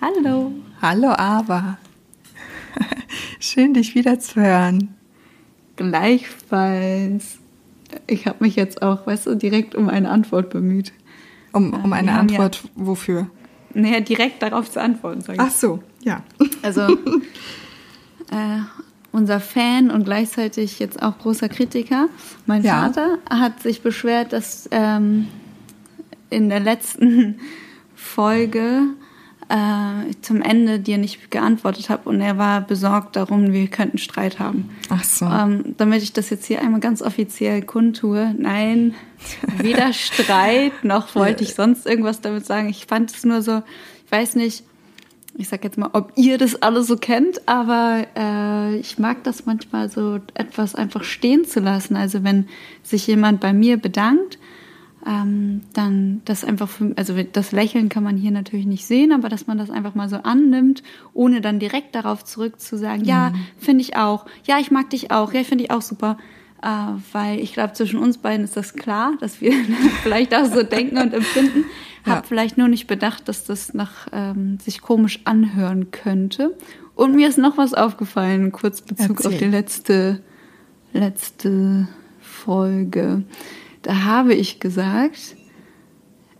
Hallo. Hallo, Ava. Schön, dich wiederzuhören. Gleichfalls. Ich habe mich jetzt auch, weißt du, direkt um eine Antwort bemüht. Um, um eine Antwort ja, wofür? Naja, direkt darauf zu antworten. Sag ich. Ach so, ja. Also, äh, unser Fan und gleichzeitig jetzt auch großer Kritiker, mein ja. Vater, hat sich beschwert, dass ähm, in der letzten Folge äh, zum Ende dir nicht geantwortet habe und er war besorgt darum, wir könnten Streit haben. Ach so. Ähm, damit ich das jetzt hier einmal ganz offiziell kundtue. Nein, weder Streit noch wollte ich sonst irgendwas damit sagen. Ich fand es nur so, ich weiß nicht, ich sag jetzt mal, ob ihr das alle so kennt, aber äh, ich mag das manchmal so etwas einfach stehen zu lassen. Also wenn sich jemand bei mir bedankt, ähm, dann das einfach, für, also das Lächeln kann man hier natürlich nicht sehen, aber dass man das einfach mal so annimmt, ohne dann direkt darauf zurück zu sagen, mhm. ja, finde ich auch, ja, ich mag dich auch, ja, finde ich auch super. Äh, weil ich glaube, zwischen uns beiden ist das klar, dass wir vielleicht auch so denken und empfinden. Ja. Hab vielleicht nur nicht bedacht, dass das nach ähm, sich komisch anhören könnte. Und mir ist noch was aufgefallen, kurz Bezug Erzähl. auf die letzte, letzte Folge. Da habe ich gesagt,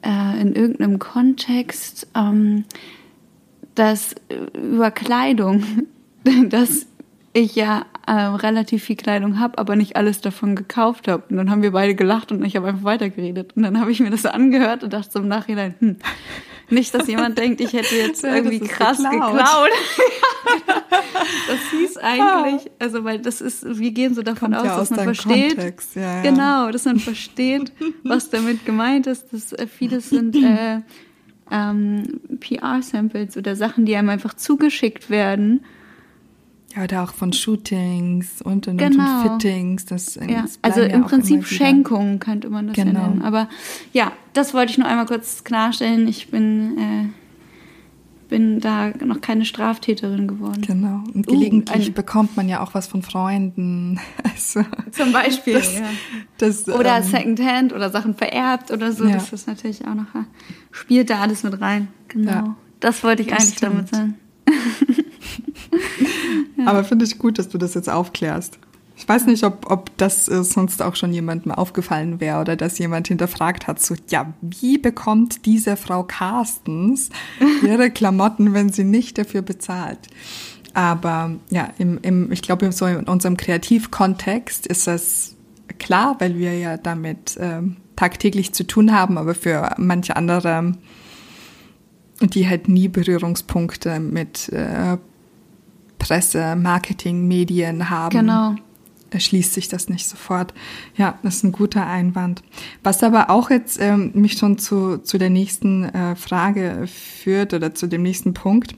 äh, in irgendeinem Kontext, ähm, dass äh, über Kleidung, dass ich ja äh, relativ viel Kleidung habe, aber nicht alles davon gekauft habe. Und dann haben wir beide gelacht und ich habe einfach weitergeredet. Und dann habe ich mir das angehört und dachte so im Nachhinein, hm, nicht, dass jemand denkt, ich hätte jetzt irgendwie krass geklaut. geklaut. das hieß eigentlich, also weil das ist, wir gehen so davon Kommt aus, ja dass man versteht, ja, ja. genau, dass man versteht, was damit gemeint ist. Dass äh, vieles sind äh, ähm, PR-Samples oder Sachen, die einem einfach zugeschickt werden ja, oder auch von Shootings und, und, genau. und Fittings. Das, ja. Also im Prinzip Schenkung könnte man das genau. ja nennen. Aber ja, das wollte ich nur einmal kurz klarstellen. Ich bin, äh, bin da noch keine Straftäterin geworden. Genau. Und gelegentlich uh, bekommt man ja auch was von Freunden. Also, Zum Beispiel, das, ja. Das, oder ähm, Secondhand oder Sachen vererbt oder so. Ja. Das ist natürlich auch noch, spielt da alles mit rein. Genau. Ja. Das wollte ich das eigentlich stimmt. damit sagen. Aber finde ich gut, dass du das jetzt aufklärst. Ich weiß nicht, ob, ob das äh, sonst auch schon jemandem aufgefallen wäre oder dass jemand hinterfragt hat, so, ja, wie bekommt diese Frau Carstens ihre Klamotten, wenn sie nicht dafür bezahlt? Aber ja, im, im, ich glaube, so in unserem Kreativkontext ist das klar, weil wir ja damit äh, tagtäglich zu tun haben, aber für manche andere, die halt nie Berührungspunkte mit äh, Presse, Marketing, Medien haben. Genau. Erschließt sich das nicht sofort. Ja, das ist ein guter Einwand. Was aber auch jetzt ähm, mich schon zu, zu der nächsten äh, Frage führt oder zu dem nächsten Punkt.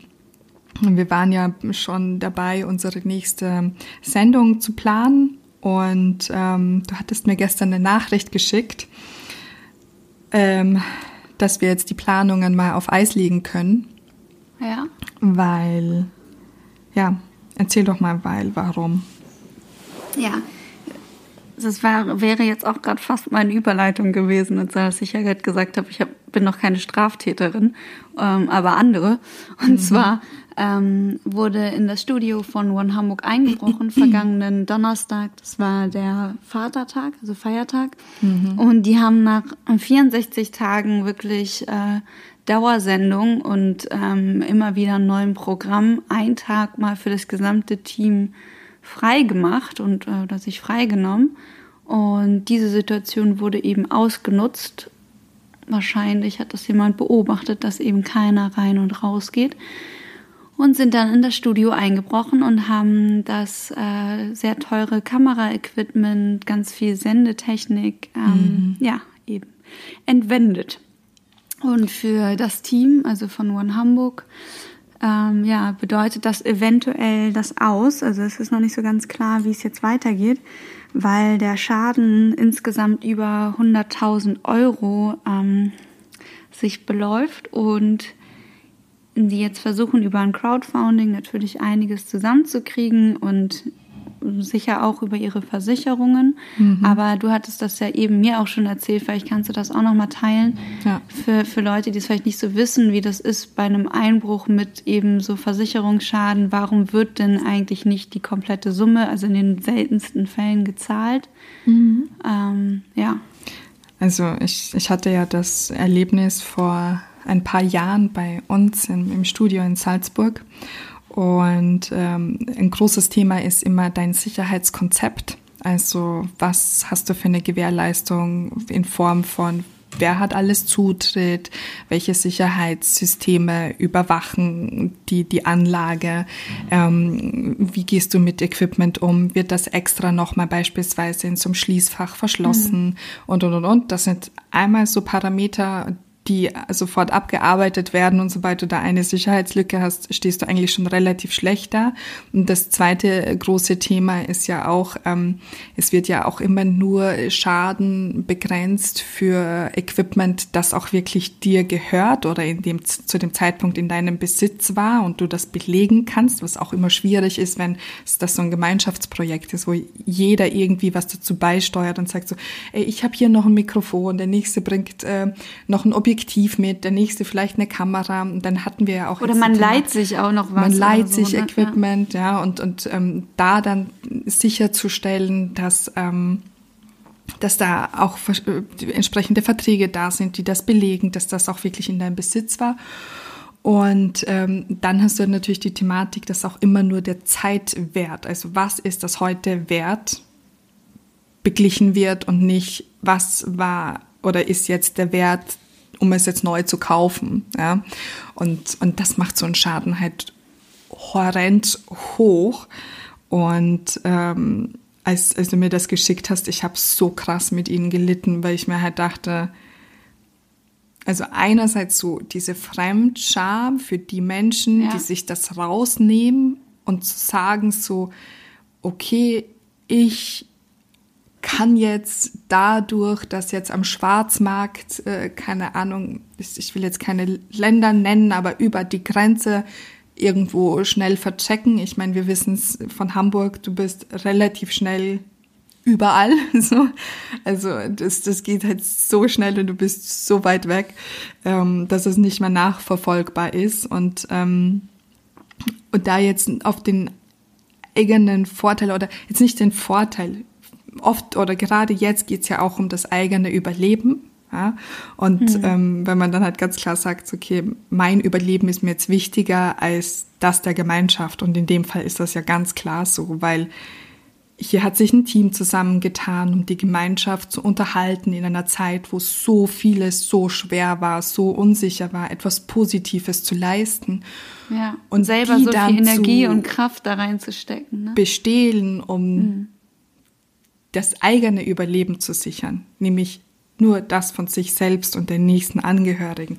Wir waren ja schon dabei, unsere nächste Sendung zu planen und ähm, du hattest mir gestern eine Nachricht geschickt, ähm, dass wir jetzt die Planungen mal auf Eis legen können. Ja. Weil ja, erzähl doch mal, weil, warum. Ja, das war, wäre jetzt auch gerade fast meine Überleitung gewesen, als ich ja gerade gesagt habe, ich hab, bin noch keine Straftäterin, ähm, aber andere. Und mhm. zwar ähm, wurde in das Studio von One Hamburg eingebrochen, vergangenen Donnerstag. Das war der Vatertag, also Feiertag. Mhm. Und die haben nach 64 Tagen wirklich äh, Dauersendung und ähm, immer wieder ein neues Programm, ein Tag mal für das gesamte Team frei gemacht und äh, oder sich freigenommen. Und diese Situation wurde eben ausgenutzt. Wahrscheinlich hat das jemand beobachtet, dass eben keiner rein und raus geht. Und sind dann in das Studio eingebrochen und haben das äh, sehr teure Kameraequipment, ganz viel Sendetechnik, ähm, mhm. ja, eben entwendet. Und für das Team, also von One Hamburg, ähm, ja, bedeutet das eventuell das aus. Also es ist noch nicht so ganz klar, wie es jetzt weitergeht, weil der Schaden insgesamt über 100.000 Euro ähm, sich beläuft und die jetzt versuchen, über ein Crowdfunding natürlich einiges zusammenzukriegen und sicher auch über ihre Versicherungen. Mhm. Aber du hattest das ja eben mir auch schon erzählt, vielleicht kannst du das auch nochmal teilen. Ja. Für, für Leute, die es vielleicht nicht so wissen, wie das ist bei einem Einbruch mit eben so Versicherungsschaden. Warum wird denn eigentlich nicht die komplette Summe, also in den seltensten Fällen gezahlt? Mhm. Ähm, ja. Also ich, ich hatte ja das Erlebnis vor ein paar Jahren bei uns im, im Studio in Salzburg. Und ähm, ein großes Thema ist immer dein Sicherheitskonzept. Also was hast du für eine Gewährleistung in Form von wer hat alles Zutritt, welche Sicherheitssysteme überwachen die, die Anlage, ähm, wie gehst du mit Equipment um, wird das extra nochmal beispielsweise in zum Schließfach verschlossen mhm. und, und, und, und. Das sind einmal so Parameter, die sofort abgearbeitet werden und sobald du da eine Sicherheitslücke hast, stehst du eigentlich schon relativ schlecht da. Und das zweite große Thema ist ja auch, ähm, es wird ja auch immer nur Schaden begrenzt für Equipment, das auch wirklich dir gehört oder in dem, zu dem Zeitpunkt in deinem Besitz war und du das belegen kannst, was auch immer schwierig ist, wenn das so ein Gemeinschaftsprojekt ist, wo jeder irgendwie was dazu beisteuert und sagt so, ey, ich habe hier noch ein Mikrofon, der nächste bringt äh, noch ein Objektiv Objektiv mit, der nächste vielleicht eine Kamera. Und dann hatten wir ja auch. Oder man leiht sich auch noch was. Man leiht so, sich ne? Equipment, ja, ja und, und ähm, da dann sicherzustellen, dass. Ähm, dass da auch äh, entsprechende Verträge da sind, die das belegen, dass das auch wirklich in deinem Besitz war. Und ähm, dann hast du natürlich die Thematik, dass auch immer nur der Zeitwert, also was ist das heute wert, beglichen wird und nicht, was war oder ist jetzt der Wert um es jetzt neu zu kaufen. Ja? Und, und das macht so einen Schaden halt horrend hoch. Und ähm, als, als du mir das geschickt hast, ich habe so krass mit ihnen gelitten, weil ich mir halt dachte, also einerseits so diese Fremdscham für die Menschen, ja. die sich das rausnehmen und zu sagen so, okay, ich kann jetzt dadurch, dass jetzt am Schwarzmarkt, äh, keine Ahnung, ich will jetzt keine Länder nennen, aber über die Grenze irgendwo schnell verchecken. Ich meine, wir wissen es von Hamburg, du bist relativ schnell überall. So. Also das, das geht halt so schnell und du bist so weit weg, ähm, dass es nicht mehr nachverfolgbar ist. Und, ähm, und da jetzt auf den eigenen Vorteil oder jetzt nicht den Vorteil, oft oder gerade jetzt geht's ja auch um das eigene Überleben. Ja? Und hm. ähm, wenn man dann halt ganz klar sagt, okay, mein Überleben ist mir jetzt wichtiger als das der Gemeinschaft. Und in dem Fall ist das ja ganz klar so, weil hier hat sich ein Team zusammengetan, um die Gemeinschaft zu unterhalten in einer Zeit, wo so vieles so schwer war, so unsicher war, etwas Positives zu leisten. Ja. Und selber so viel Energie und Kraft da reinzustecken. Ne? Bestehlen, um mhm das eigene Überleben zu sichern, nämlich nur das von sich selbst und den nächsten Angehörigen,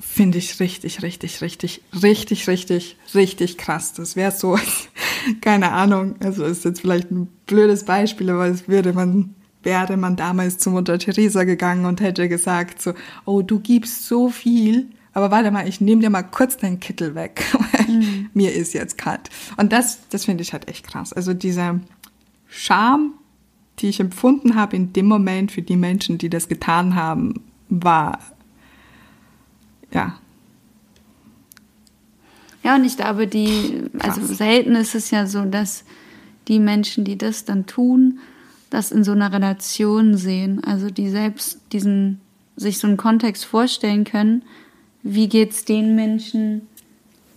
finde ich richtig, richtig, richtig, richtig, richtig, richtig krass. Das wäre so, keine Ahnung, also ist jetzt vielleicht ein blödes Beispiel, aber es würde man, wäre man damals zu Mutter Teresa gegangen und hätte gesagt so, oh, du gibst so viel, aber warte mal, ich nehme dir mal kurz deinen Kittel weg, weil mhm. mir ist jetzt kalt. Und das, das finde ich halt echt krass. Also dieser, Scham, die ich empfunden habe in dem Moment für die Menschen, die das getan haben, war ja. Ja, und ich glaube, die, also Krass. selten ist es ja so, dass die Menschen, die das dann tun, das in so einer Relation sehen. Also die selbst diesen, sich so einen Kontext vorstellen können, wie geht es den Menschen,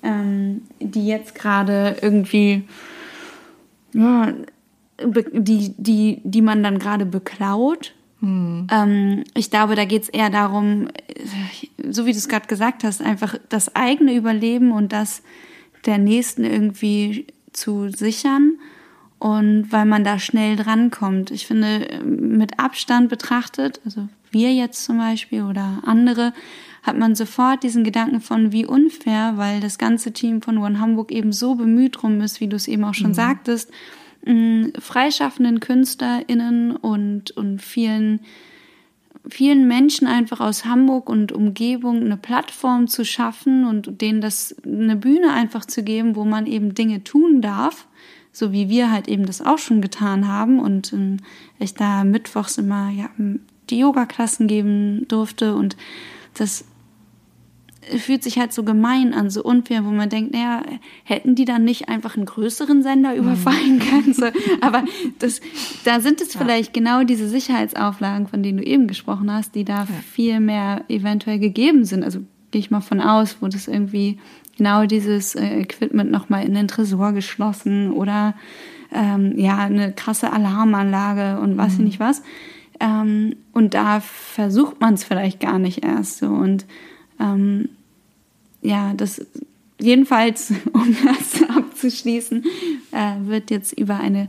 ähm, die jetzt gerade irgendwie ja, die, die, die man dann gerade beklaut. Hm. Ähm, ich glaube, da geht es eher darum, so wie du es gerade gesagt hast, einfach das eigene Überleben und das der Nächsten irgendwie zu sichern. Und weil man da schnell drankommt. Ich finde, mit Abstand betrachtet, also wir jetzt zum Beispiel oder andere, hat man sofort diesen Gedanken von, wie unfair, weil das ganze Team von One Hamburg eben so bemüht drum ist, wie du es eben auch schon mhm. sagtest, freischaffenden KünstlerInnen und, und vielen, vielen Menschen einfach aus Hamburg und Umgebung eine Plattform zu schaffen und denen das eine Bühne einfach zu geben, wo man eben Dinge tun darf, so wie wir halt eben das auch schon getan haben und ähm, ich da mittwochs immer ja, die Yoga-Klassen geben durfte und das fühlt sich halt so gemein an, so unfair, wo man denkt, naja, hätten die dann nicht einfach einen größeren Sender mhm. überfallen können? So, aber das, da sind es ja. vielleicht genau diese Sicherheitsauflagen, von denen du eben gesprochen hast, die da ja. viel mehr eventuell gegeben sind. Also gehe ich mal von aus, wo das irgendwie genau dieses äh, Equipment nochmal in den Tresor geschlossen oder ähm, ja, eine krasse Alarmanlage und was mhm. nicht was. Ähm, und da versucht man es vielleicht gar nicht erst so. Und ähm, ja, das jedenfalls, um das abzuschließen, äh, wird jetzt über eine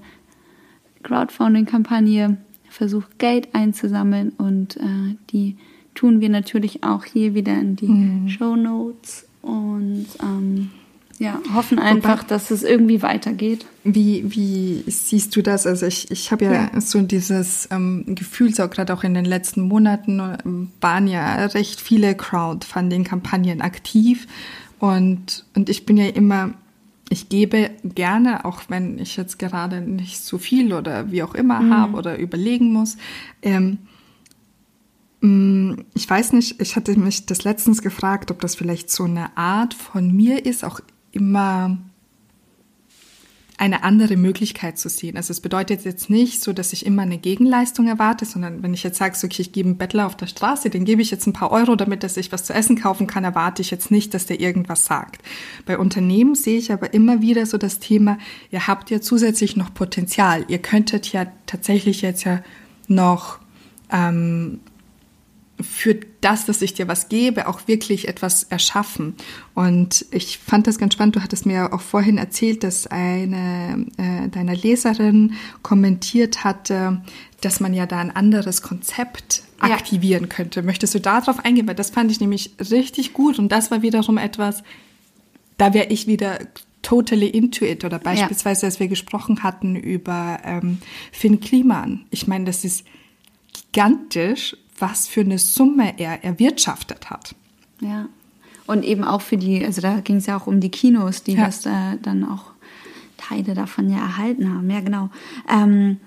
Crowdfunding-Kampagne versucht, Geld einzusammeln und äh, die tun wir natürlich auch hier wieder in die mhm. Show Notes und ähm, ja, hoffen einfach, Wobei, dass es irgendwie weitergeht. Wie, wie siehst du das? Also ich, ich habe ja, ja, so dieses ähm, Gefühl, so gerade auch in den letzten Monaten waren ja recht viele Crowdfunding-Kampagnen aktiv und, und ich bin ja immer, ich gebe gerne, auch wenn ich jetzt gerade nicht so viel oder wie auch immer mhm. habe oder überlegen muss, ähm, mm, ich weiß nicht, ich hatte mich das letztens gefragt, ob das vielleicht so eine Art von mir ist, auch immer eine andere Möglichkeit zu sehen. Also es bedeutet jetzt nicht so, dass ich immer eine Gegenleistung erwarte, sondern wenn ich jetzt sage, okay, ich gebe einen Bettler auf der Straße, den gebe ich jetzt ein paar Euro, damit er sich was zu essen kaufen kann, erwarte ich jetzt nicht, dass der irgendwas sagt. Bei Unternehmen sehe ich aber immer wieder so das Thema, ihr habt ja zusätzlich noch Potenzial. Ihr könntet ja tatsächlich jetzt ja noch ähm, für das, dass ich dir was gebe, auch wirklich etwas erschaffen. Und ich fand das ganz spannend. Du hattest mir auch vorhin erzählt, dass eine äh, deiner Leserin kommentiert hatte, dass man ja da ein anderes Konzept aktivieren ja. könnte. Möchtest du darauf eingehen? Weil das fand ich nämlich richtig gut. Und das war wiederum etwas, da wäre ich wieder totally into it. Oder beispielsweise, ja. als wir gesprochen hatten über ähm, Finn Kliman. Ich meine, das ist gigantisch was für eine Summe er erwirtschaftet hat. Ja. Und eben auch für die, also da ging es ja auch um die Kinos, die ja. das äh, dann auch Teile davon ja erhalten haben. Ja, genau. Ähm,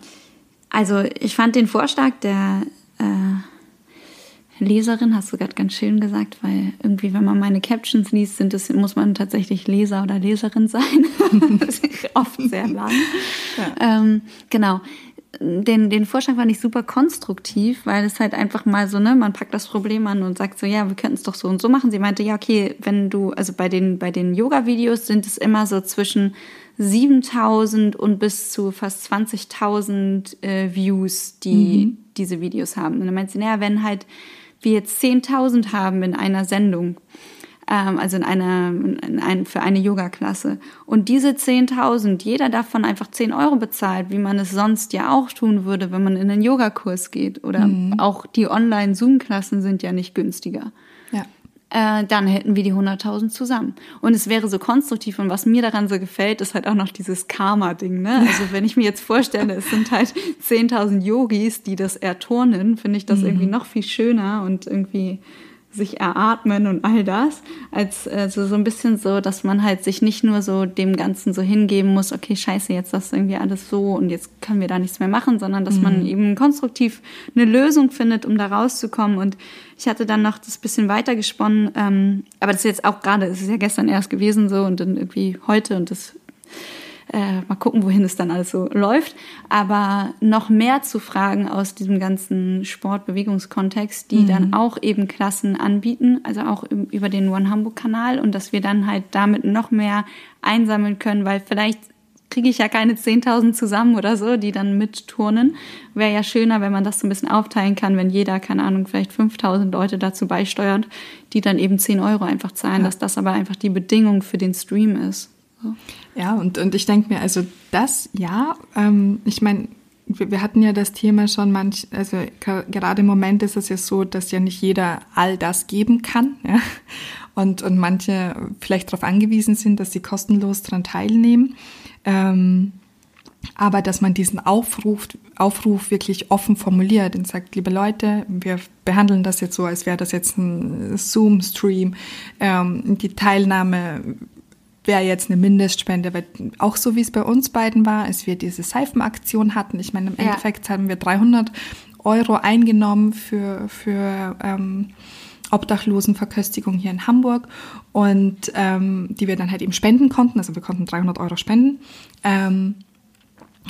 also ich fand den Vorschlag der äh, Leserin, hast du gerade ganz schön gesagt, weil irgendwie, wenn man meine Captions liest, sind es, muss man tatsächlich Leser oder Leserin sein. das ist oft sehr lang. Ja. Ähm, genau den, den Vorschlag fand ich super konstruktiv, weil es halt einfach mal so, ne, man packt das Problem an und sagt so, ja, wir könnten es doch so und so machen. Sie meinte, ja, okay, wenn du, also bei den, bei den Yoga-Videos sind es immer so zwischen 7000 und bis zu fast 20.000 äh, Views, die mhm. diese Videos haben. Und dann meint sie, naja, wenn halt wir jetzt 10.000 haben in einer Sendung, ähm, also in einer, in ein, für eine Yoga-Klasse. Und diese 10.000, jeder davon einfach 10 Euro bezahlt, wie man es sonst ja auch tun würde, wenn man in einen Yogakurs geht. Oder mhm. auch die Online-Zoom-Klassen sind ja nicht günstiger. Ja äh, dann hätten wir die 100.000 zusammen. Und es wäre so konstruktiv. Und was mir daran so gefällt, ist halt auch noch dieses Karma-Ding. Ne? Also wenn ich mir jetzt vorstelle, es sind halt 10.000 Yogis, die das erturnen, finde ich das mhm. irgendwie noch viel schöner und irgendwie sich eratmen und all das, als also so ein bisschen so, dass man halt sich nicht nur so dem Ganzen so hingeben muss, okay, scheiße, jetzt das irgendwie alles so und jetzt können wir da nichts mehr machen, sondern dass mhm. man eben konstruktiv eine Lösung findet, um da rauszukommen. Und ich hatte dann noch das bisschen weiter gesponnen, ähm, aber das ist jetzt auch gerade, es ist ja gestern erst gewesen so und dann irgendwie heute und das äh, mal gucken, wohin es dann alles so läuft. Aber noch mehr zu Fragen aus diesem ganzen Sportbewegungskontext, die mhm. dann auch eben Klassen anbieten, also auch über den One Hamburg-Kanal und dass wir dann halt damit noch mehr einsammeln können, weil vielleicht kriege ich ja keine 10.000 zusammen oder so, die dann mitturnen. Wäre ja schöner, wenn man das so ein bisschen aufteilen kann, wenn jeder, keine Ahnung, vielleicht 5.000 Leute dazu beisteuert, die dann eben 10 Euro einfach zahlen, ja. dass das aber einfach die Bedingung für den Stream ist. Ja, und, und ich denke mir, also das, ja, ähm, ich meine, wir, wir hatten ja das Thema schon manch, also gerade im Moment ist es ja so, dass ja nicht jeder all das geben kann, ja. Und, und manche vielleicht darauf angewiesen sind, dass sie kostenlos daran teilnehmen. Ähm, aber dass man diesen Aufruf, Aufruf wirklich offen formuliert und sagt, liebe Leute, wir behandeln das jetzt so, als wäre das jetzt ein Zoom-Stream. Ähm, die Teilnahme wäre jetzt eine Mindestspende, weil auch so wie es bei uns beiden war, als wir diese Seifenaktion hatten. Ich meine, im Ja. Endeffekt haben wir 300 Euro eingenommen für, für ähm, Obdachlosenverköstigung hier in Hamburg und ähm, die wir dann halt eben spenden konnten. Also wir konnten 300 Euro spenden, ähm,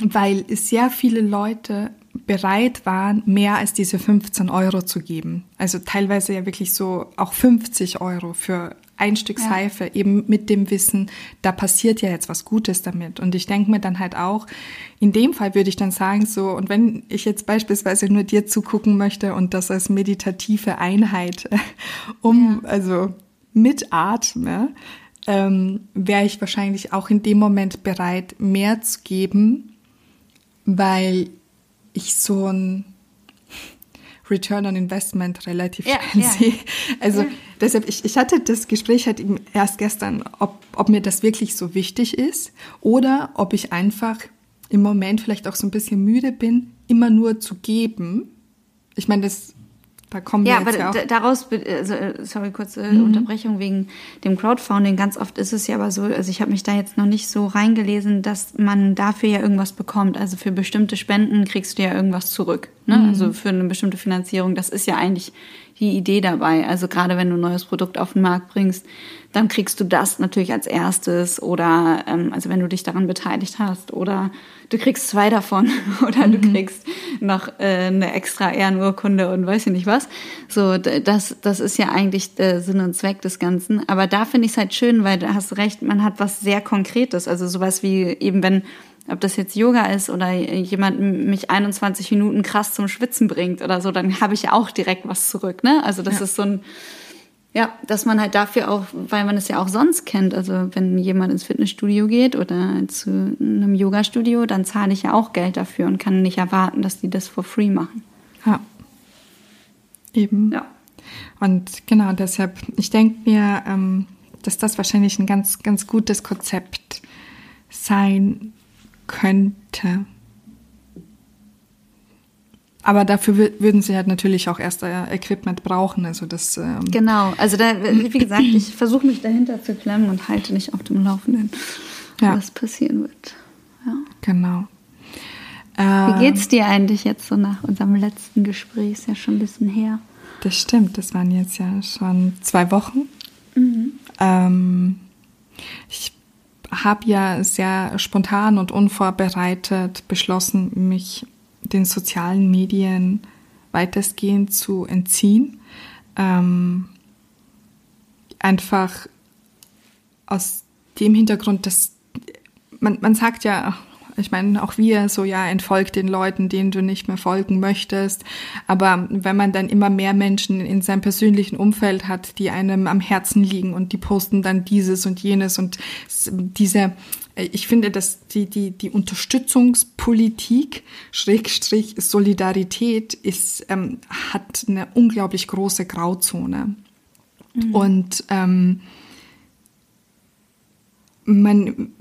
weil sehr viele Leute bereit waren, mehr als diese 15 Euro zu geben. Also teilweise ja wirklich so auch 50 Euro für ein Stück Ja. Seife, eben mit dem Wissen, da passiert ja jetzt was Gutes damit. Und ich denke mir dann halt auch, in dem Fall würde ich dann sagen, so, und wenn ich jetzt beispielsweise nur dir zugucken möchte und das als meditative Einheit um, also mitatme, ähm, wäre ich wahrscheinlich auch in dem Moment bereit, mehr zu geben, weil ich so ein Return on Investment relativ Ja, schnell ja. sehe. Also deshalb, ich, ich hatte das Gespräch halt eben erst gestern, ob, ob mir das wirklich so wichtig ist oder ob ich einfach im Moment vielleicht auch so ein bisschen müde bin, immer nur zu geben. Ich meine, das, da kommen Ja, wir aber ja daraus, also, äh, sorry, kurze Mhm. Unterbrechung wegen dem Crowdfunding. Ganz oft ist es ja aber so, also ich habe mich da jetzt noch nicht so reingelesen, dass man dafür ja irgendwas bekommt. Also für bestimmte Spenden kriegst du ja irgendwas zurück. Ne? Mhm. Also für eine bestimmte Finanzierung. Das ist ja eigentlich die Idee dabei. Also gerade wenn du ein neues Produkt auf den Markt bringst, dann kriegst du das natürlich als erstes oder ähm, also wenn du dich daran beteiligt hast oder du kriegst zwei davon oder du kriegst noch äh, eine extra Ehrenurkunde und weiß ich nicht was. So, das, das ist ja eigentlich der Sinn und Zweck des Ganzen. Aber da finde ich es halt schön, weil du hast recht, man hat was sehr Konkretes. Also sowas wie eben, wenn, ob das jetzt Yoga ist oder jemand mich 21 Minuten krass zum Schwitzen bringt oder so, dann habe ich ja auch direkt was zurück. Ne? Also das Ja. ist so ein, ja, dass man halt dafür auch, weil man es ja auch sonst kennt, also wenn jemand ins Fitnessstudio geht oder zu einem Yoga-Studio, dann zahle ich ja auch Geld dafür und kann nicht erwarten, dass die das for free machen. Ja. Eben. Ja. Und genau deshalb, ich denke mir, ähm, dass das wahrscheinlich ein ganz, ganz gutes Konzept sein könnte. Aber dafür wür- würden sie halt natürlich auch erst äh, Equipment brauchen. Also das ähm, Genau, also da, wie gesagt, ich versuche mich dahinter zu klemmen und halte nicht auf dem Laufenden, Ja. was passieren wird. Ja. genau. Wie Ähm, geht's dir eigentlich jetzt so nach unserem letzten Gespräch? Ist ja schon ein bisschen her. Das stimmt, das waren jetzt ja schon zwei Wochen. Ähm, ich habe ja sehr spontan und unvorbereitet beschlossen, mich den sozialen Medien weitestgehend zu entziehen. Ähm, einfach aus dem Hintergrund, dass man, man sagt ja, ich meine, auch wir so, ja, entfolgt den Leuten, denen du nicht mehr folgen möchtest. Aber wenn man dann immer mehr Menschen in seinem persönlichen Umfeld hat, die einem am Herzen liegen und die posten dann dieses und jenes und diese, äh, ich finde, dass die, die, die Unterstützungspolitik, Schrägstrich Solidarität, ist, ähm, hat eine unglaublich große Grauzone. Und ähm, man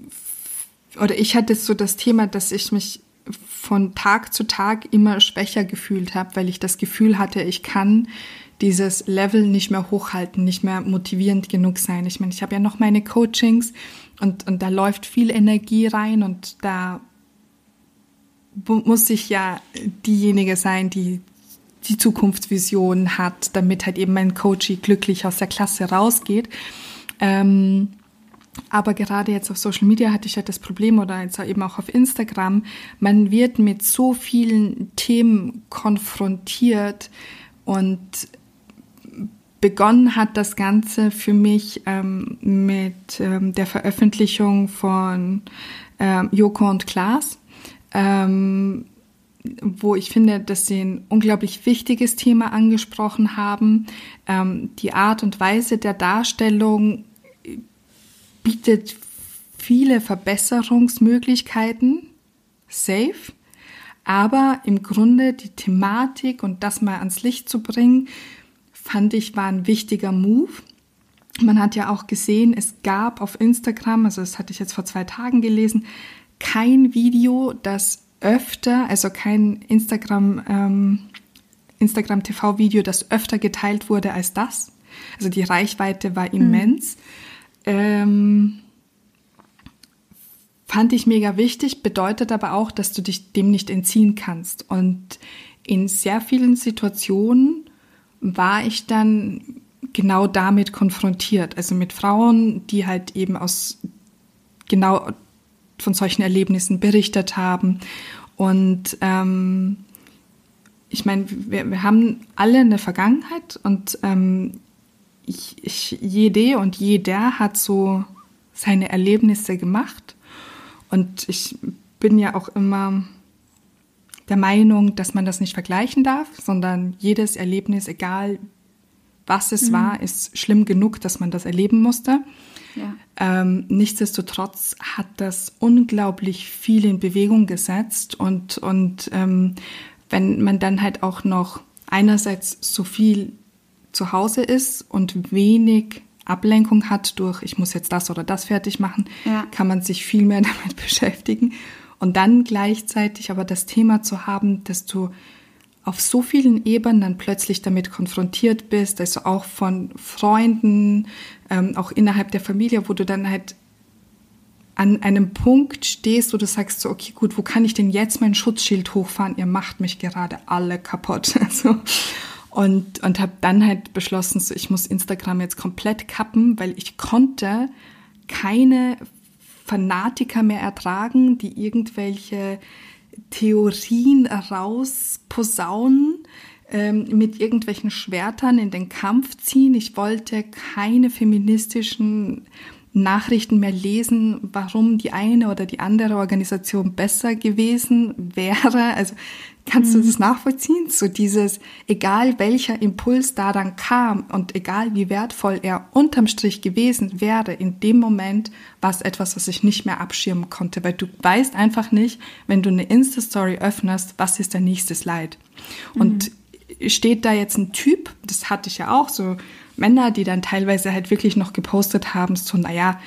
oder ich hatte so das Thema, dass ich mich von Tag zu Tag immer schwächer gefühlt habe, weil ich das Gefühl hatte, ich kann dieses Level nicht mehr hochhalten, nicht mehr motivierend genug sein. Ich meine, ich habe ja noch meine Coachings und, und da läuft viel Energie rein und da muss ich ja diejenige sein, die die Zukunftsvision hat, damit halt eben mein Coachie glücklich aus der Klasse rausgeht. Ähm, aber gerade jetzt auf Social Media hatte ich halt das Problem oder jetzt eben auch auf Instagram, man wird mit so vielen Themen konfrontiert und begonnen hat das Ganze für mich ähm, mit ähm, der Veröffentlichung von ähm, Joko und Klaas, ähm, wo ich finde, dass sie ein unglaublich wichtiges Thema angesprochen haben. Ähm, die Art und Weise der Darstellung bietet viele Verbesserungsmöglichkeiten, safe, aber im Grunde die Thematik und das mal ans Licht zu bringen, fand ich war ein wichtiger Move. Man hat ja auch gesehen, es gab auf Instagram, also das hatte ich jetzt vor zwei Tagen gelesen, kein Video, das öfter, also kein Instagram, ähm, Instagram TV-Video, das öfter geteilt wurde als das. Also die Reichweite war immens. Ähm, fand ich mega wichtig, bedeutet aber auch, dass du dich dem nicht entziehen kannst. Und in sehr vielen Situationen war ich dann genau damit konfrontiert. Also mit Frauen, die halt eben aus genau von solchen Erlebnissen berichtet haben. Und ähm, ich meine, wir, wir haben alle eine Vergangenheit und ähm, ich, jede und jeder hat so seine Erlebnisse gemacht. Und ich bin ja auch immer der Meinung, dass man das nicht vergleichen darf, sondern jedes Erlebnis, egal was es mhm. war, ist schlimm genug, dass man das erleben musste. Ja. Ähm, nichtsdestotrotz hat das unglaublich viel in Bewegung gesetzt und, und ähm, wenn man dann halt auch noch einerseits so viel zu Hause ist und wenig Ablenkung hat durch, ich muss jetzt das oder das fertig machen, ja. kann man sich viel mehr damit beschäftigen. Und dann gleichzeitig aber das Thema zu haben, dass du auf so vielen Ebenen dann plötzlich damit konfrontiert bist, also auch von Freunden, ähm, auch innerhalb der Familie, wo du dann halt an einem Punkt stehst, wo du sagst so, okay, gut, wo kann ich denn jetzt mein Schutzschild hochfahren? Ihr macht mich gerade alle kaputt. Also, und und habe dann halt beschlossen, so, ich muss Instagram jetzt komplett kappen, weil ich konnte keine Fanatiker mehr ertragen, die irgendwelche Theorien rausposaunen, ähm, mit irgendwelchen Schwertern in den Kampf ziehen. Ich wollte keine feministischen Nachrichten mehr lesen, warum die eine oder die andere Organisation besser gewesen wäre. Also kannst mhm. du das nachvollziehen? So dieses, egal welcher Impuls da dann kam und egal wie wertvoll er unterm Strich gewesen wäre, in dem Moment war es etwas, was ich nicht mehr abschirmen konnte, weil du weißt einfach nicht, wenn du eine Insta-Story öffnest, was ist der nächste Slide. Mhm. Und steht da jetzt ein Typ, das hatte ich ja auch, so Männer, die dann teilweise halt wirklich noch gepostet haben, so, naja,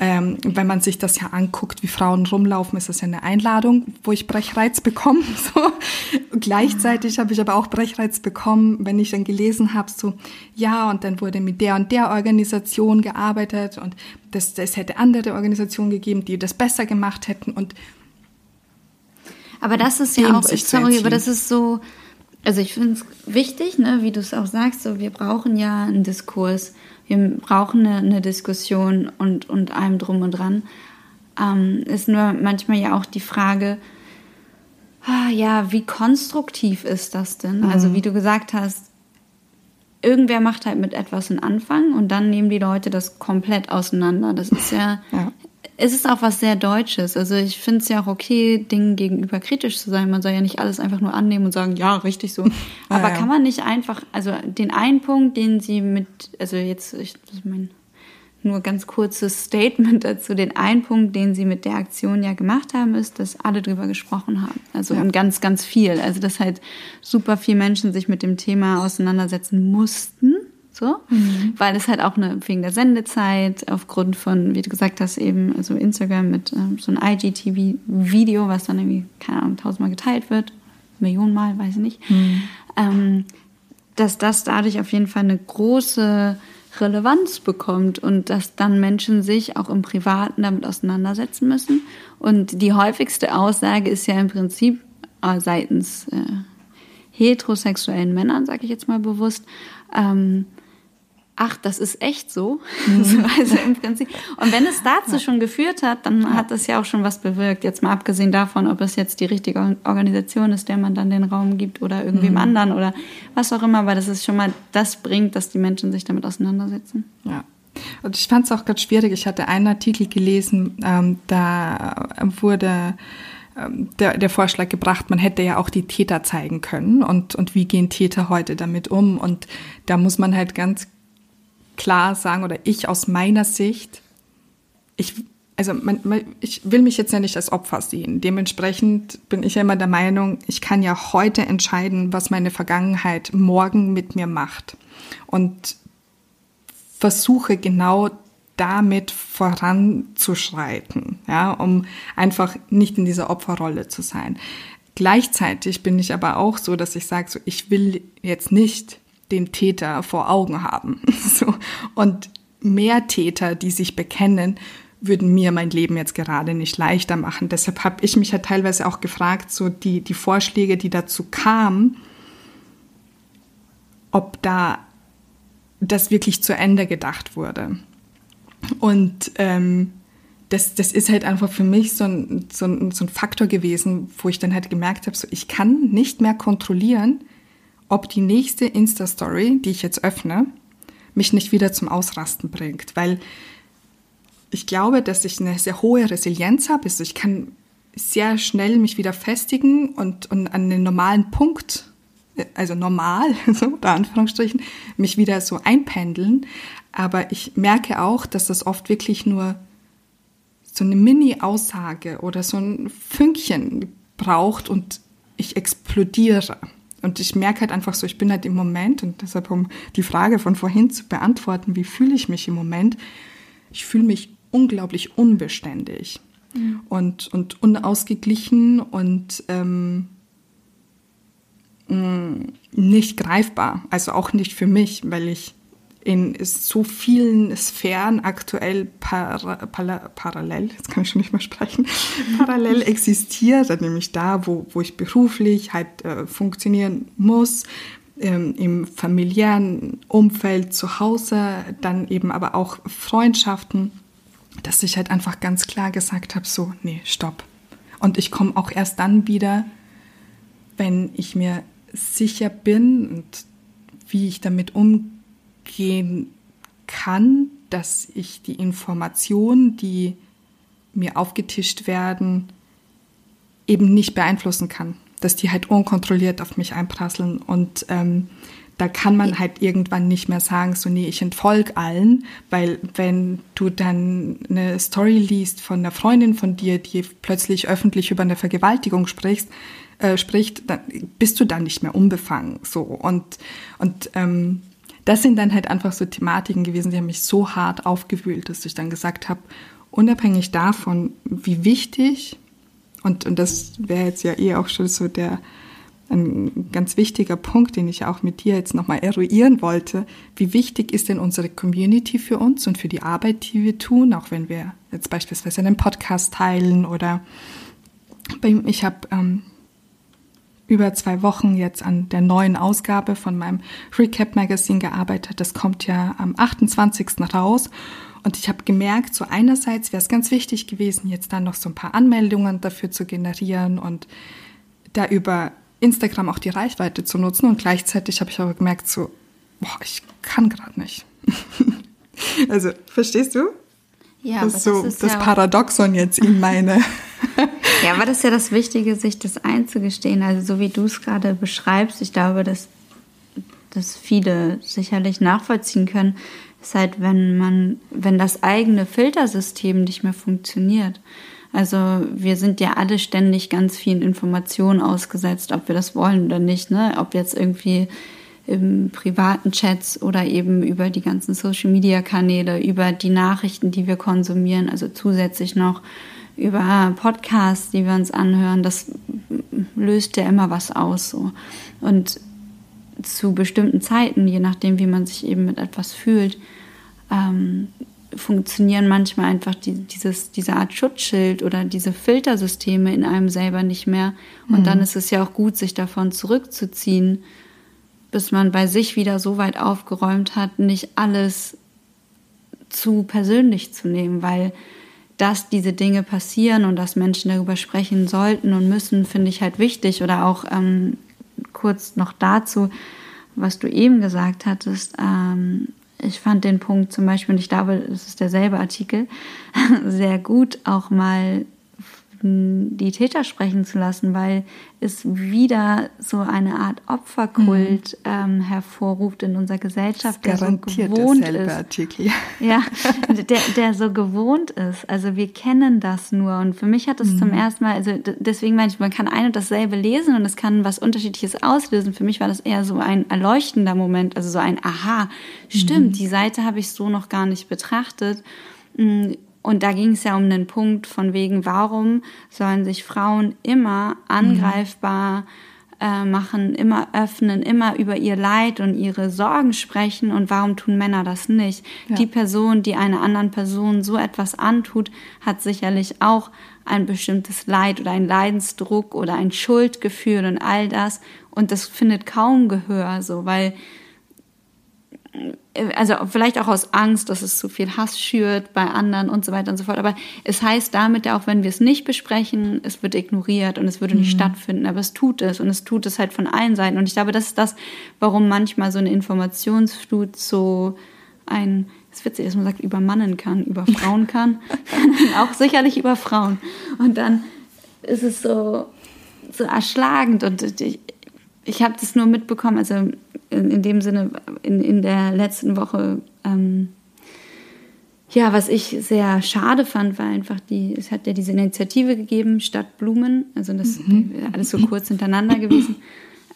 ähm, wenn man sich das ja anguckt, wie Frauen rumlaufen, ist das ja eine Einladung, wo ich Brechreiz bekomme. So. Gleichzeitig habe ich aber auch Brechreiz bekommen, wenn ich dann gelesen habe, so, ja, und dann wurde mit der und der Organisation gearbeitet und das, das hätte andere Organisationen gegeben, die das besser gemacht hätten und aber das ist ja auch, sorry, aber das ist so, also ich finde es wichtig, ne, wie du es auch sagst, so wir brauchen ja einen Diskurs, wir brauchen eine, eine Diskussion und, und allem drum und dran. Ähm, ist nur manchmal ja auch die Frage, ah, ja, wie konstruktiv ist das denn? Mhm. Also wie du gesagt hast, irgendwer macht halt mit etwas einen Anfang und dann nehmen die Leute das komplett auseinander. Das ist ja, ja es ist auch was sehr Deutsches. Also ich finde es ja auch okay, Dingen gegenüber kritisch zu sein. Man soll ja nicht alles einfach nur annehmen und sagen, ja, richtig so. Aber ja, kann man nicht einfach, also den einen Punkt, den sie mit, also jetzt, ich, mein nur ganz kurzes Statement dazu. Den einen Punkt, den sie mit der Aktion ja gemacht haben, ist, dass alle drüber gesprochen haben. Also ja. und ganz, ganz viel. Also dass halt super viele Menschen sich mit dem Thema auseinandersetzen mussten so, mhm. weil es halt auch eine, wegen der Sendezeit, aufgrund von, wie du gesagt hast, eben, also Instagram mit ähm, so einem IGTV-Video, was dann irgendwie, keine Ahnung, tausendmal geteilt wird, Millionenmal, weiß ich nicht, mhm. ähm, dass das dadurch auf jeden Fall eine große Relevanz bekommt und dass dann Menschen sich auch im Privaten damit auseinandersetzen müssen. Und die häufigste Aussage ist ja im Prinzip äh, seitens äh, heterosexuellen Männern, sage ich jetzt mal bewusst, ähm, ach, das ist echt so. Mhm. also im Prinzip. Und wenn es dazu schon geführt hat, dann ja. hat das ja auch schon was bewirkt. Jetzt mal abgesehen davon, ob es jetzt die richtige Organisation ist, der man dann den Raum gibt oder irgendwem mhm. anderen oder was auch immer, aber das ist schon mal das bringt, dass die Menschen sich damit auseinandersetzen. Ja. Und ich fand es auch ganz schwierig. Ich hatte einen Artikel gelesen, ähm, da wurde ähm, der, der Vorschlag gebracht, man hätte ja auch die Täter zeigen können und, und wie gehen Täter heute damit um. Und da muss man halt ganz klar sagen oder ich aus meiner Sicht, ich, also man, man, ich will mich jetzt ja nicht als Opfer sehen. Dementsprechend bin ich ja immer der Meinung, ich kann ja heute entscheiden, was meine Vergangenheit morgen mit mir macht. Und versuche genau damit voranzuschreiten, ja, um einfach nicht in dieser Opferrolle zu sein. Gleichzeitig bin ich aber auch so, dass ich sage, so, ich will jetzt nicht den Täter vor Augen haben. so. Und mehr Täter, die sich bekennen, würden mir mein Leben jetzt gerade nicht leichter machen. Deshalb habe ich mich ja teilweise auch gefragt, so die, die Vorschläge, die dazu kamen, ob da das wirklich zu Ende gedacht wurde. Und ähm, das, das ist halt einfach für mich so ein, so, ein, so ein Faktor gewesen, wo ich dann halt gemerkt habe, so ich kann nicht mehr kontrollieren, ob die nächste Insta-Story, die ich jetzt öffne, mich nicht wieder zum Ausrasten bringt. Weil ich glaube, dass ich eine sehr hohe Resilienz habe. Also ich kann sehr schnell mich wieder festigen und, und an den normalen Punkt, also normal, so unter Anführungsstrichen, mich wieder so einpendeln. Aber ich merke auch, dass das oft wirklich nur so eine Mini-Aussage oder so ein Fünkchen braucht und ich explodiere. Und ich merke halt einfach so, ich bin halt im Moment, und deshalb um die Frage von vorhin zu beantworten, wie fühle ich mich im Moment? Ich fühle mich unglaublich unbeständig mhm. und, und unausgeglichen und ähm, mm, nicht greifbar. Also auch nicht für mich, weil ich in so vielen Sphären aktuell para, para, parallel, jetzt kann ich schon nicht mehr sprechen, parallel existiere, nämlich da, wo, wo ich beruflich halt äh, funktionieren muss, ähm, im familiären Umfeld zu Hause, dann eben aber auch Freundschaften dass ich halt einfach ganz klar gesagt habe, so, nee, stopp. Und ich komme auch erst dann wieder, wenn ich mir sicher bin und wie ich damit umgehen kann, dass ich die Informationen, die mir aufgetischt werden, eben nicht beeinflussen kann. Dass die halt unkontrolliert auf mich einprasseln. Und ähm, da kann man halt irgendwann nicht mehr sagen, so nee, ich entfolge allen, weil wenn du dann eine Story liest von einer Freundin von dir, die plötzlich öffentlich über eine Vergewaltigung sprichst, äh, spricht, dann bist du dann nicht mehr unbefangen. So und und ähm, das sind dann halt einfach so Thematiken gewesen, die haben mich so hart aufgewühlt, dass ich dann gesagt habe, unabhängig davon, wie wichtig und und das wäre jetzt ja eh auch schon so der ein ganz wichtiger Punkt, den ich auch mit dir jetzt nochmal eruieren wollte. Wie wichtig ist denn unsere Community für uns und für die Arbeit, die wir tun, auch wenn wir jetzt beispielsweise einen Podcast teilen oder ich habe ähm, über zwei Wochen jetzt an der neuen Ausgabe von meinem Recap Magazine gearbeitet. Das kommt ja am 28. raus. Und ich habe gemerkt, so einerseits wäre es ganz wichtig gewesen, jetzt dann noch so ein paar Anmeldungen dafür zu generieren und da über Instagram auch die Reichweite zu nutzen und gleichzeitig habe ich aber gemerkt, so, boah, ich kann gerade nicht. also, verstehst du? Ja, das ist so das, ist das ja Paradoxon jetzt in meine. ja, aber das ist ja das Wichtige, sich das einzugestehen. Also so wie du es gerade beschreibst, ich glaube, dass, dass viele sicherlich nachvollziehen können, ist halt, wenn man, wenn das eigene Filtersystem nicht mehr funktioniert. Also wir sind ja alle ständig ganz vielen Informationen ausgesetzt, ob wir das wollen oder nicht. Ne? Ob jetzt irgendwie im privaten Chats oder eben über die ganzen Social-Media-Kanäle, über die Nachrichten, die wir konsumieren, also zusätzlich noch über Podcasts, die wir uns anhören, das löst ja immer was aus. So. Und zu bestimmten Zeiten, je nachdem, wie man sich eben mit etwas fühlt, ähm, funktionieren manchmal einfach die, dieses, diese Art Schutzschild oder diese Filtersysteme in einem selber nicht mehr. Und mhm. dann ist es ja auch gut, sich davon zurückzuziehen, bis man bei sich wieder so weit aufgeräumt hat, nicht alles zu persönlich zu nehmen, weil dass diese Dinge passieren und dass Menschen darüber sprechen sollten und müssen, finde ich halt wichtig. Oder auch ähm, kurz noch dazu, was du eben gesagt hattest, ähm, ich fand den Punkt zum Beispiel, und ich glaube, es ist derselbe Artikel, sehr gut, auch mal die Täter sprechen zu lassen, weil es wieder so eine Art Opferkult mhm. ähm, hervorruft in unserer Gesellschaft, der so gewohnt ist. Artikel. Ja, der, der so gewohnt ist. Also wir kennen das nur. Und für mich hat es mhm. zum ersten Mal, also deswegen meine ich, man kann ein und dasselbe lesen und es kann was Unterschiedliches auslösen. Für mich war das eher so ein erleuchtender Moment, also so ein Aha, stimmt, mhm. die Seite habe ich so noch gar nicht betrachtet mm, und da ging es ja um den Punkt von wegen, warum sollen sich Frauen immer angreifbar äh, machen, immer öffnen, immer über ihr Leid und ihre Sorgen sprechen. Und warum tun Männer das nicht? Ja. Die Person, die einer anderen Person so etwas antut, hat sicherlich auch ein bestimmtes Leid oder ein Leidensdruck oder ein Schuldgefühl und all das. Und das findet kaum Gehör, so, weil also vielleicht auch aus Angst, dass es zu viel Hass schürt bei anderen und so weiter und so fort. Aber es heißt damit ja auch, wenn wir es nicht besprechen, es wird ignoriert und es würde nicht mhm. stattfinden. Aber es tut es und es tut es halt von allen Seiten. Und ich glaube, das ist das, warum manchmal so eine Informationsflut so ein, es ist witzig, dass man sagt, übermannen kann, über Frauen kann, auch sicherlich über Frauen. Und dann ist es so, so erschlagend und ich, ich habe das nur mitbekommen, also in, in dem Sinne in, in der letzten Woche, ähm, ja, was ich sehr schade fand, war einfach die, es hat ja diese Initiative gegeben, Stadt Blumen, also das mhm. alles so kurz hintereinander gewesen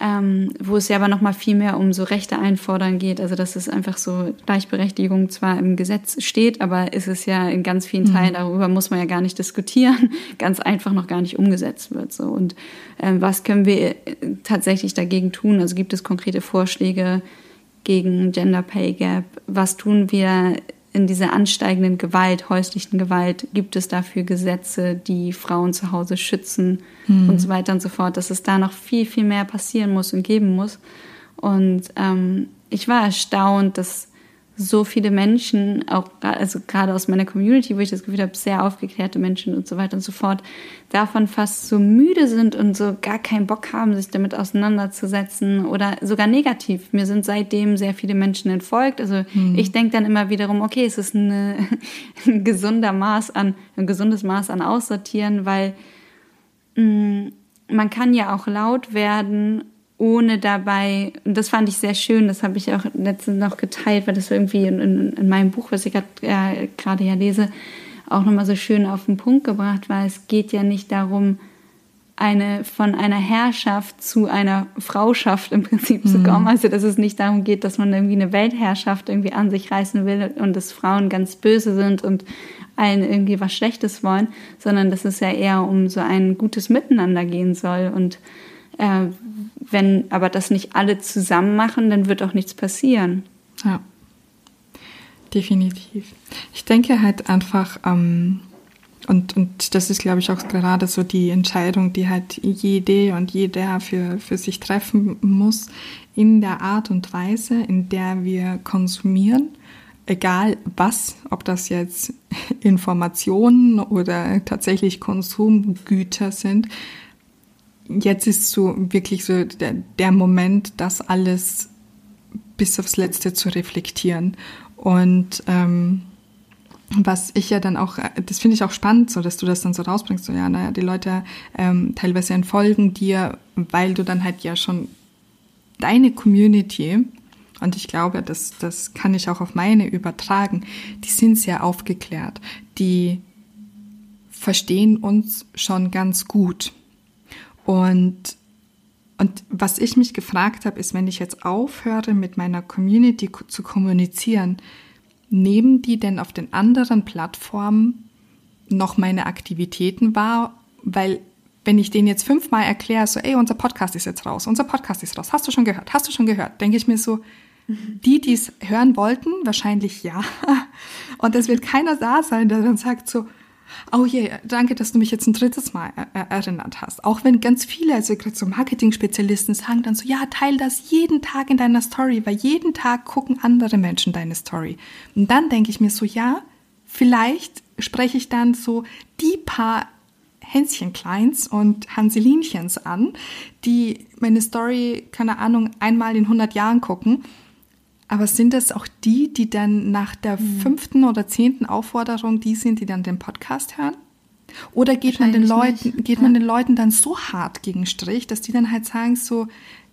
ähm, wo es ja aber noch mal viel mehr um so Rechte einfordern geht. Also dass es einfach so Gleichberechtigung zwar im Gesetz steht, aber ist es ja in ganz vielen Teilen, mhm. darüber muss man ja gar nicht diskutieren, ganz einfach noch gar nicht umgesetzt wird. So. Und ähm, was können wir äh, tatsächlich dagegen tun? Also gibt es konkrete Vorschläge gegen Gender Pay Gap? Was tun wir in dieser ansteigenden Gewalt, häuslichen Gewalt, gibt es dafür Gesetze, die Frauen zu Hause schützen mhm. und so weiter und so fort, dass es da noch viel, viel mehr passieren muss und geben muss. Und ähm, ich war erstaunt, dass so viele Menschen, auch also gerade aus meiner Community, wo ich das Gefühl habe, sehr aufgeklärte Menschen und so weiter und so fort, davon fast so müde sind und so gar keinen Bock haben, sich damit auseinanderzusetzen oder sogar negativ. Mir sind seitdem sehr viele Menschen entfolgt. Also hm. ich denke dann immer wiederum, okay, es ist eine, ein gesunder Maß an, ein gesundes Maß an Aussortieren, weil mh, mm, man kann ja auch laut werden ohne dabei, und das fand ich sehr schön, das habe ich auch letztens noch geteilt, weil das irgendwie in, in, in meinem Buch, was ich gerade äh, ja lese, auch nochmal so schön auf den Punkt gebracht war. Es geht ja nicht darum, eine, von einer Herrschaft zu einer Frauschaft im Prinzip mhm. zu kommen. Also, dass es nicht darum geht, dass man irgendwie eine Weltherrschaft irgendwie an sich reißen will und dass Frauen ganz böse sind und allen irgendwie was Schlechtes wollen, sondern dass es ja eher um so ein gutes Miteinander gehen soll und äh, wenn aber das nicht alle zusammen machen, dann wird auch nichts passieren. Ja, definitiv. Ich denke halt einfach, ähm, und, und das ist, glaube ich, auch gerade so die Entscheidung, die halt jede und jeder für, für sich treffen muss, in der Art und Weise, in der wir konsumieren, egal was, ob das jetzt Informationen oder tatsächlich Konsumgüter sind, jetzt ist so wirklich so der, der Moment, das alles bis aufs Letzte zu reflektieren. Und ähm, was ich ja dann auch, das finde ich auch spannend, so dass du das dann so rausbringst, so ja, naja, die Leute ähm, teilweise entfolgen dir, weil du dann halt ja schon deine Community, und ich glaube, das, das kann ich auch auf meine übertragen, die sind sehr aufgeklärt, die verstehen uns schon ganz gut. Und, und was ich mich gefragt habe, ist, wenn ich jetzt aufhöre, mit meiner Community zu kommunizieren, nehmen die denn auf den anderen Plattformen noch meine Aktivitäten wahr? Weil wenn ich denen jetzt fünfmal erkläre, so, ey, unser Podcast ist jetzt raus, unser Podcast ist raus, hast du schon gehört, hast du schon gehört, denke ich mir so, mhm. die, die es hören wollten, wahrscheinlich ja. Und es wird keiner da sein, der dann sagt so, Oh je, danke, dass du mich jetzt ein drittes Mal erinnert hast. Auch wenn ganz viele, also gerade so Marketing-Spezialisten sagen dann so, ja, teil das jeden Tag in deiner Story, weil jeden Tag gucken andere Menschen deine Story. Und dann denke ich mir so, ja, vielleicht spreche ich dann so die paar Hänschenkleins und Hanselinchens an, die meine Story, keine Ahnung, einmal in 100 Jahren gucken aber sind das auch die, die dann nach der mhm. fünften oder zehnten Aufforderung die sind, die dann den Podcast hören? Oder geht man den Leuten, nicht. geht man den Leuten dann so hart gegen Strich, dass die dann halt sagen so,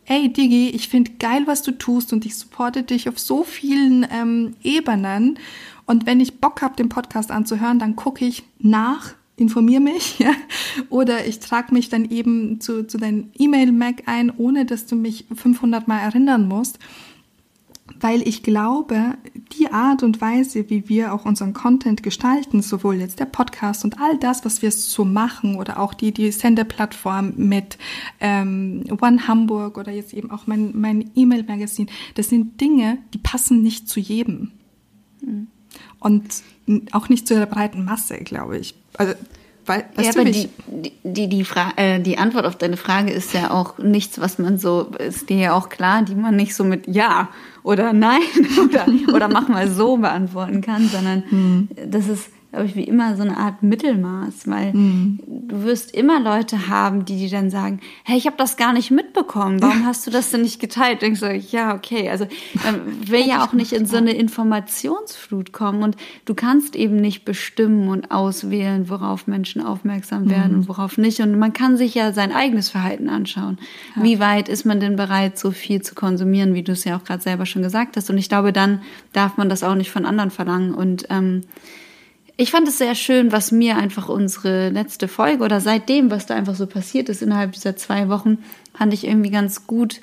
ey Digi, ich finde geil, was du tust und ich supporte dich auf so vielen ähm, Ebenen. Und wenn ich Bock habe, den Podcast anzuhören, dann gucke ich nach, informiere mich, ja, oder ich trage mich dann eben zu, zu deinem E-Mail-Mac ein, ohne dass du mich 500 Mal erinnern musst weil ich glaube, die Art und Weise, wie wir auch unseren Content gestalten, sowohl jetzt der Podcast und all das, was wir so machen oder auch die, die Sendeplattform mit ähm, One Hamburg oder jetzt eben auch mein, mein E-Mail-Magazin, das sind Dinge, die passen nicht zu jedem. Mhm. Und auch nicht zu der breiten Masse, glaube ich. Also weil, ja, aber die, die, die, Fra äh, die Antwort auf deine Frage ist ja auch nichts, was man so, ist dir ja auch klar, die man nicht so mit Ja oder Nein oder, oder mach mal so beantworten kann, sondern hm. das ist glaube ich, wie immer so eine Art Mittelmaß, weil mhm. du wirst immer Leute haben, die dir dann sagen, hey, ich habe das gar nicht mitbekommen, warum hast du das denn nicht geteilt? Denkst du, ja, okay, also man will ja auch nicht in so eine Informationsflut kommen und du kannst eben nicht bestimmen und auswählen, worauf Menschen aufmerksam werden mhm. und worauf nicht und man kann sich ja sein eigenes Verhalten anschauen. Ja. Wie weit ist man denn bereit, so viel zu konsumieren, wie du es ja auch gerade selber schon gesagt hast und ich glaube, dann darf man das auch nicht von anderen verlangen und ähm, ich fand es sehr schön, was mir einfach unsere letzte Folge oder seitdem, was da einfach so passiert ist innerhalb dieser zwei Wochen, fand ich irgendwie ganz gut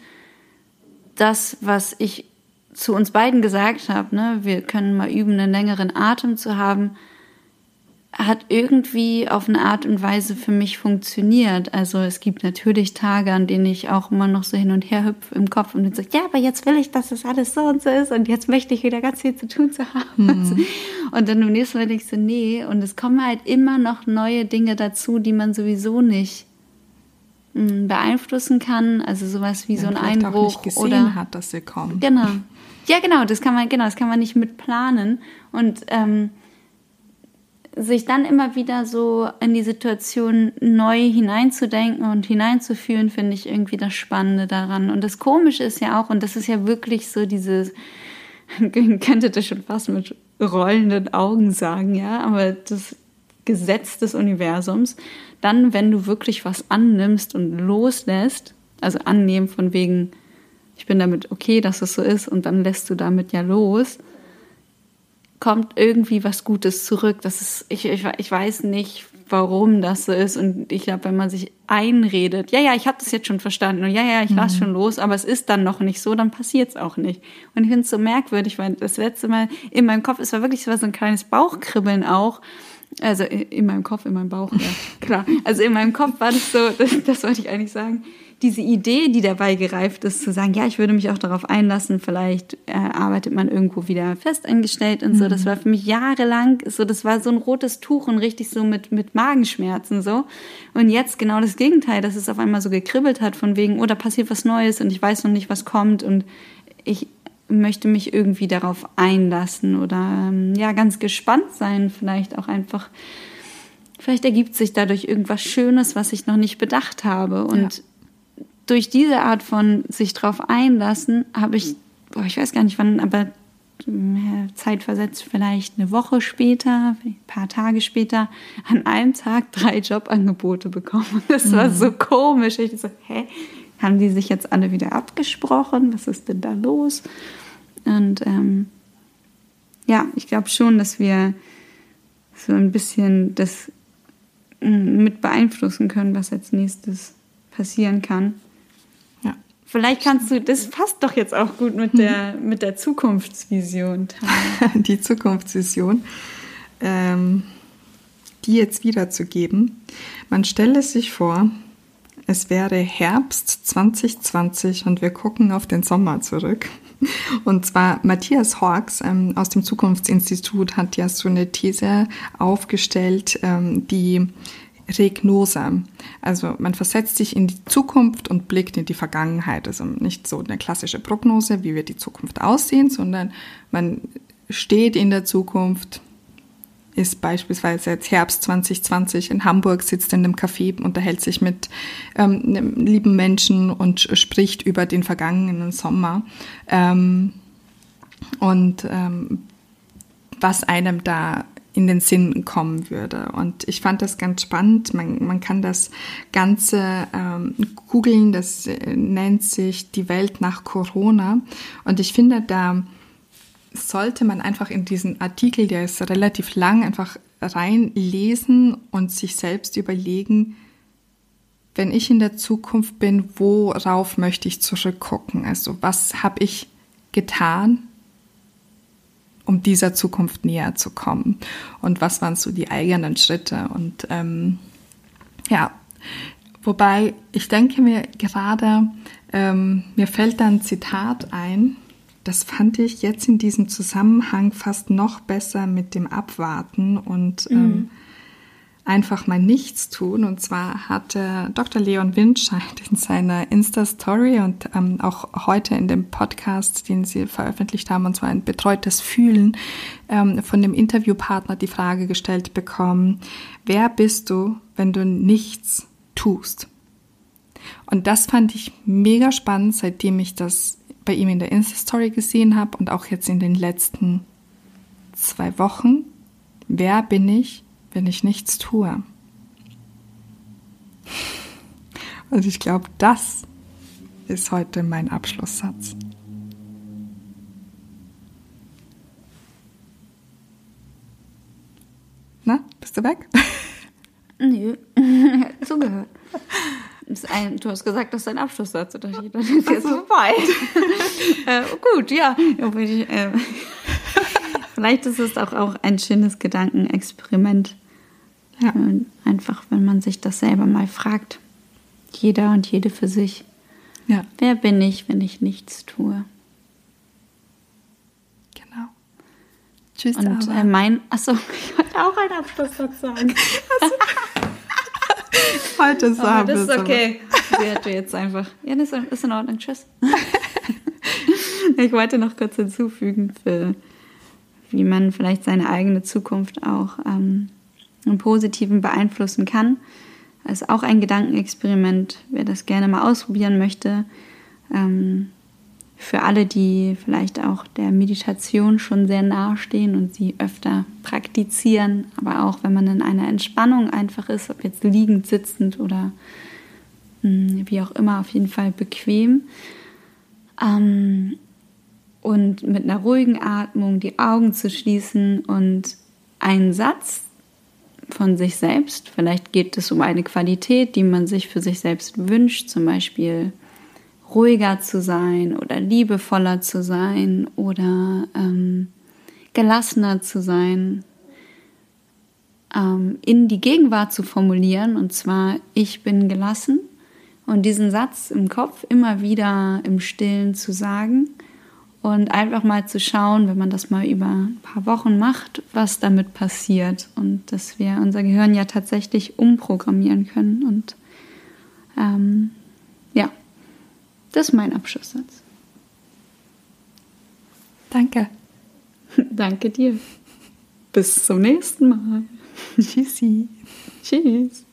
das, was ich zu uns beiden gesagt habe. Ne? Wir können mal üben, einen längeren Atem zu haben hat irgendwie auf eine Art und Weise für mich funktioniert. Also es gibt natürlich Tage, an denen ich auch immer noch so hin und her hüpfe im Kopf und dann so, ja, aber jetzt will ich, dass das alles so und so ist und jetzt möchte ich wieder ganz viel zu tun zu haben. Mhm. Und dann im nächsten Mal denke ich so, nee. Und es kommen halt immer noch neue Dinge dazu, die man sowieso nicht hm, beeinflussen kann. Also sowas wie ja, so ein Einbruch auch nicht gesehen oder hat, dass sie kommen. Genau. Ja, genau. Das kann man, genau, das kann man nicht mitplanen. Und ähm, sich dann immer wieder so in die Situation neu hineinzudenken und hineinzufühlen, finde ich irgendwie das Spannende daran. Und das Komische ist ja auch, und das ist ja wirklich so dieses, könnte das schon fast mit rollenden Augen sagen, ja, aber das Gesetz des Universums, dann, wenn du wirklich was annimmst und loslässt, also annehmen von wegen, ich bin damit okay, dass es so ist, und dann lässt du damit ja los, kommt irgendwie was Gutes zurück. Das ist, ich, ich, ich weiß nicht, warum das so ist. Und ich glaube, wenn man sich einredet, ja, ja, ich habe das jetzt schon verstanden und ja, ja, ich lasse mhm. schon los, aber es ist dann noch nicht so, dann passiert es auch nicht. Und ich finde es so merkwürdig, weil das letzte Mal in meinem Kopf, es war wirklich so ein kleines Bauchkribbeln auch. Also in meinem Kopf, in meinem Bauch, ja, klar. Also in meinem Kopf war das so, das, das wollte ich eigentlich sagen diese Idee, die dabei gereift ist, zu sagen, ja, ich würde mich auch darauf einlassen, vielleicht äh, arbeitet man irgendwo wieder festangestellt und so, mhm. das war für mich jahrelang so, das war so ein rotes Tuch und richtig so mit, mit Magenschmerzen so. Und jetzt genau das Gegenteil, dass es auf einmal so gekribbelt hat von wegen, oh, da passiert was Neues und ich weiß noch nicht, was kommt und ich möchte mich irgendwie darauf einlassen oder ähm, ja, ganz gespannt sein, vielleicht auch einfach vielleicht ergibt sich dadurch irgendwas Schönes, was ich noch nicht bedacht habe. Und ja durch diese Art von sich drauf einlassen, habe ich, boah, ich weiß gar nicht wann, aber zeitversetzt vielleicht eine Woche später, ein paar Tage später, an einem Tag drei Jobangebote bekommen. das war so mhm. komisch. Ich so, hä? Haben die sich jetzt alle wieder abgesprochen? Was ist denn da los? Und ähm, ja, ich glaube schon, dass wir so ein bisschen das mm, mit beeinflussen können, was als nächstes passieren kann. Vielleicht kannst du, das passt doch jetzt auch gut mit der, mit der Zukunftsvision. Die Zukunftsvision, ähm, die jetzt wiederzugeben. Man stelle sich vor, es wäre Herbst 2020 und wir gucken auf den Sommer zurück. Und zwar Matthias Hawks ähm, aus dem Zukunftsinstitut hat ja so eine These aufgestellt, ähm, die Regnose. Also man versetzt sich in die Zukunft und blickt in die Vergangenheit. Also nicht so eine klassische Prognose, wie wird die Zukunft aussehen, sondern man steht in der Zukunft, ist beispielsweise jetzt Herbst 2020 in Hamburg, sitzt in einem Café, unterhält sich mit ähm, einem lieben Menschen und spricht über den vergangenen Sommer. Ähm, und ähm, was einem da in den Sinn kommen würde. Und ich fand das ganz spannend. Man, man kann das Ganze ähm, googeln. Das äh, nennt sich die Welt nach Corona. Und ich finde, da sollte man einfach in diesen Artikel, der ist relativ lang, einfach reinlesen und sich selbst überlegen, wenn ich in der Zukunft bin, worauf möchte ich zurückgucken? Also was habe ich getan, um dieser Zukunft näher zu kommen? Und was waren so die eigenen Schritte? Und ähm, ja, wobei ich denke mir gerade, ähm, mir fällt da ein Zitat ein, das fand ich jetzt in diesem Zusammenhang fast noch besser mit dem Abwarten und mhm. ähm, einfach mal nichts tun. Und zwar hatte Dr. Leon Windscheid in seiner Insta-Story und ähm, auch heute in dem Podcast, den sie veröffentlicht haben, und zwar ein betreutes Fühlen, ähm, von dem Interviewpartner die Frage gestellt bekommen, wer bist du, wenn du nichts tust? Und das fand ich mega spannend, seitdem ich das bei ihm in der Insta-Story gesehen habe und auch jetzt in den letzten zwei Wochen. Wer bin ich, wenn ich nichts tue. Und ich glaube, das ist heute mein Abschlusssatz. Na, bist du weg? Nö, zugehört. Ein, du hast gesagt, das ist dein Abschlusssatz. Dann ist jetzt so. vorbei. äh, gut, ja. Äh, vielleicht ist es auch, auch ein schönes Gedankenexperiment ja. Einfach, wenn man sich das selber mal fragt. Jeder und jede für sich. Ja. Wer bin ich, wenn ich nichts tue? Genau. Tschüss, und äh, mein, achso, ich wollte auch einen Abschlusssatz sagen. Heute ist aber Das ist okay. Sie hatte jetzt einfach. Ja, das ist in Ordnung. Tschüss. ich wollte noch kurz hinzufügen, für, wie man vielleicht seine eigene Zukunft auch ähm, im Positiven beeinflussen kann. Das ist auch ein Gedankenexperiment, wer das gerne mal ausprobieren möchte. Ähm, für alle, die vielleicht auch der Meditation schon sehr nahe stehen und sie öfter praktizieren, aber auch wenn man in einer Entspannung einfach ist, ob jetzt liegend, sitzend oder hm, wie auch immer, auf jeden Fall bequem. Ähm, und mit einer ruhigen Atmung die Augen zu schließen und einen Satz von sich selbst. Vielleicht geht es um eine Qualität, die man sich für sich selbst wünscht, zum Beispiel ruhiger zu sein oder liebevoller zu sein oder ähm, gelassener zu sein, ähm, in die Gegenwart zu formulieren, und zwar ich bin gelassen und diesen Satz im Kopf immer wieder im stillen zu sagen und einfach mal zu schauen, wenn man das mal über ein paar Wochen macht, was damit passiert und dass wir unser Gehirn ja tatsächlich umprogrammieren können. Und ähm, ja, das ist mein Abschlusssatz. Danke. Danke dir. Bis zum nächsten Mal. Tschüssi. Tschüss.